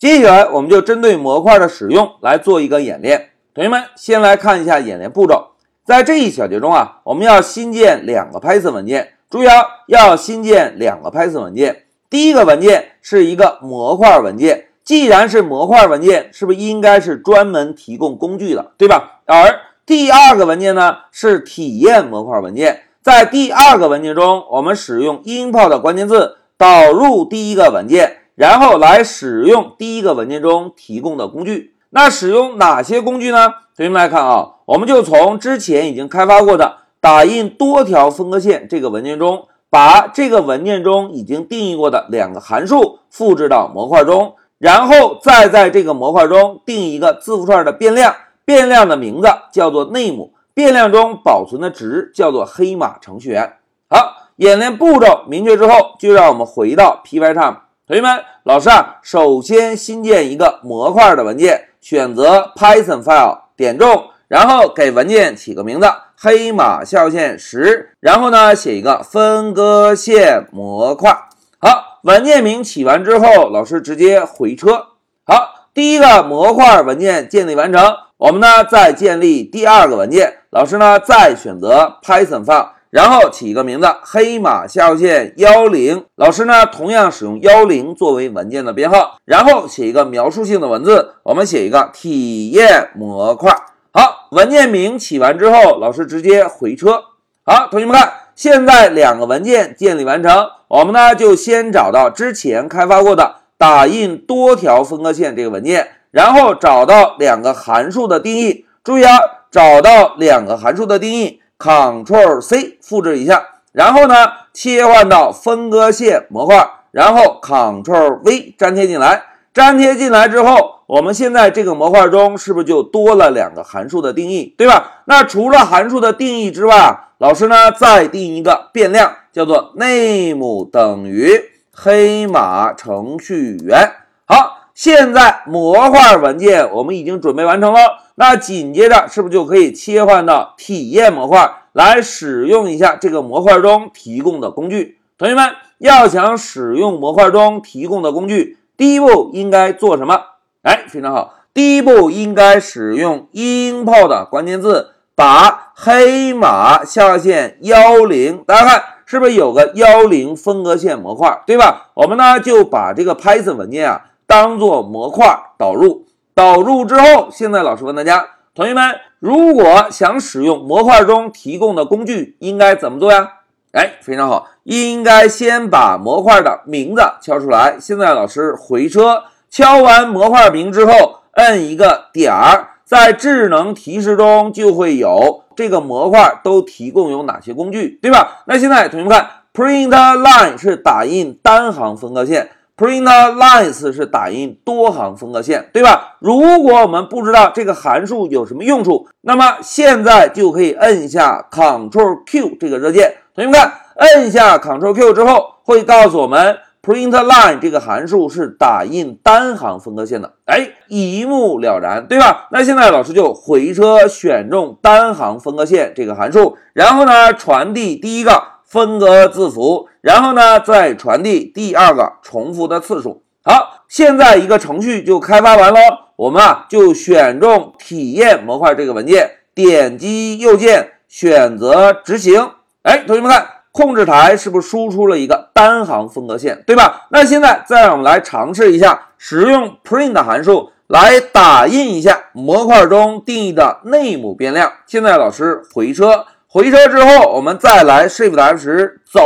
接下来我们就针对模块的使用来做一个演练。同学们先来看一下演练步骤。在这一小节中啊，我们要新建两个 Python 文件。注意啊，要新建两个 Python 文件。第一个文件是一个模块文件。既然是模块文件，是不是应该是专门提供工具的，对吧？而第二个文件呢，是体验模块文件。在第二个文件中，我们使用 import 关键字导入第一个文件，然后来使用第一个文件中提供的工具。那使用哪些工具呢？同学们来看啊，我们就从之前已经开发过的打印多条分割线这个文件中，把这个文件中已经定义过的两个函数复制到模块中。然后再在这个模块中定一个字符串的变量，变量的名字叫做 name，变量中保存的值叫做黑马程序员。好，演练步骤明确之后，就让我们回到 Pycharm。同学们，老师啊，首先新建一个模块的文件，选择 Python file，点中，然后给文件起个名字，黑马下划线十，然后呢写一个分割线模块。好。文件名起完之后，老师直接回车。好，第一个模块文件建立完成，我们呢再建立第二个文件。老师呢再选择 Python file，然后起一个名字，黑马下划线幺零。老师呢同样使用幺零作为文件的编号，然后写一个描述性的文字，我们写一个体验模块。好，文件名起完之后，老师直接回车。好，同学们看，现在两个文件建立完成。我们呢就先找到之前开发过的打印多条分割线这个文件，然后找到两个函数的定义。注意啊，找到两个函数的定义，Ctrl C 复制一下，然后呢切换到分割线模块，然后 Ctrl V 粘贴进来。粘贴进来之后，我们现在这个模块中是不是就多了两个函数的定义，对吧？那除了函数的定义之外，老师呢再定一个变量。叫做 name 等于黑马程序员。好，现在模块文件我们已经准备完成了。那紧接着是不是就可以切换到体验模块来使用一下这个模块中提供的工具？同学们要想使用模块中提供的工具，第一步应该做什么？哎，非常好，第一步应该使用 import 关键字，把黑马下线幺零，大家看。是不是有个幺零分割线模块，对吧？我们呢就把这个 Python 文件啊当做模块导入，导入之后，现在老师问大家，同学们，如果想使用模块中提供的工具，应该怎么做呀？哎，非常好，应该先把模块的名字敲出来。现在老师回车，敲完模块名之后，摁一个点儿，在智能提示中就会有。这个模块都提供有哪些工具，对吧？那现在同学们看，print line 是打印单行分割线，print lines 是打印多行分割线，对吧？如果我们不知道这个函数有什么用处，那么现在就可以摁下 Ctrl Q 这个热键。同学们看，摁下 Ctrl Q 之后，会告诉我们。print line 这个函数是打印单行分割线的，哎，一目了然，对吧？那现在老师就回车选中单行分割线这个函数，然后呢传递第一个分割字符，然后呢再传递第二个重复的次数。好，现在一个程序就开发完喽。我们啊就选中体验模块这个文件，点击右键选择执行。哎，同学们看。控制台是不是输出了一个单行分割线，对吧？那现在再让我们来尝试一下，使用 print 函数来打印一下模块中定义的 name 变量。现在老师回车，回车之后，我们再来 shift s 走。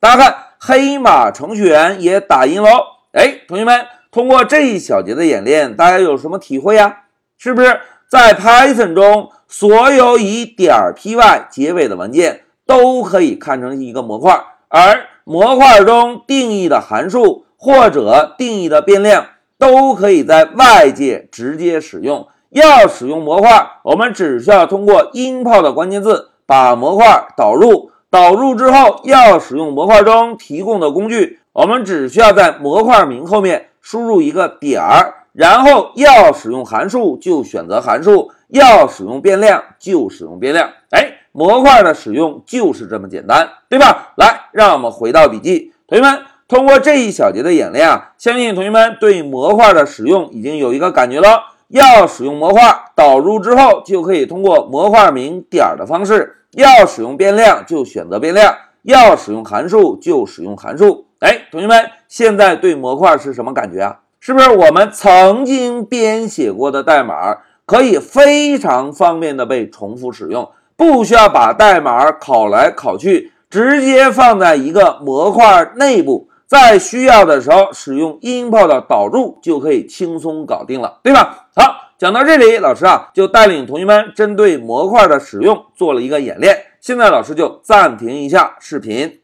大家看，黑马程序员也打印喽。哎，同学们，通过这一小节的演练，大家有什么体会呀？是不是在 Python 中，所有以点 .py 结尾的文件？都可以看成一个模块，而模块中定义的函数或者定义的变量都可以在外界直接使用。要使用模块，我们只需要通过 import 关键字把模块导入，导入之后要使用模块中提供的工具，我们只需要在模块名后面输入一个点儿，然后要使用函数就选择函数，要使用变量就使用变量。哎。模块的使用就是这么简单，对吧？来，让我们回到笔记，同学们，通过这一小节的演练啊，相信同学们对模块的使用已经有一个感觉了。要使用模块导入之后，就可以通过模块名点儿的方式；要使用变量就选择变量；要使用函数就使用函数。哎，同学们，现在对模块是什么感觉啊？是不是我们曾经编写过的代码可以非常方便的被重复使用，不需要把代码拷来拷去，直接放在一个模块内部。在需要的时候使用 import 导入就可以轻松搞定了，对吧？好，讲到这里，老师啊就带领同学们针对模块的使用做了一个演练。现在老师就暂停一下视频。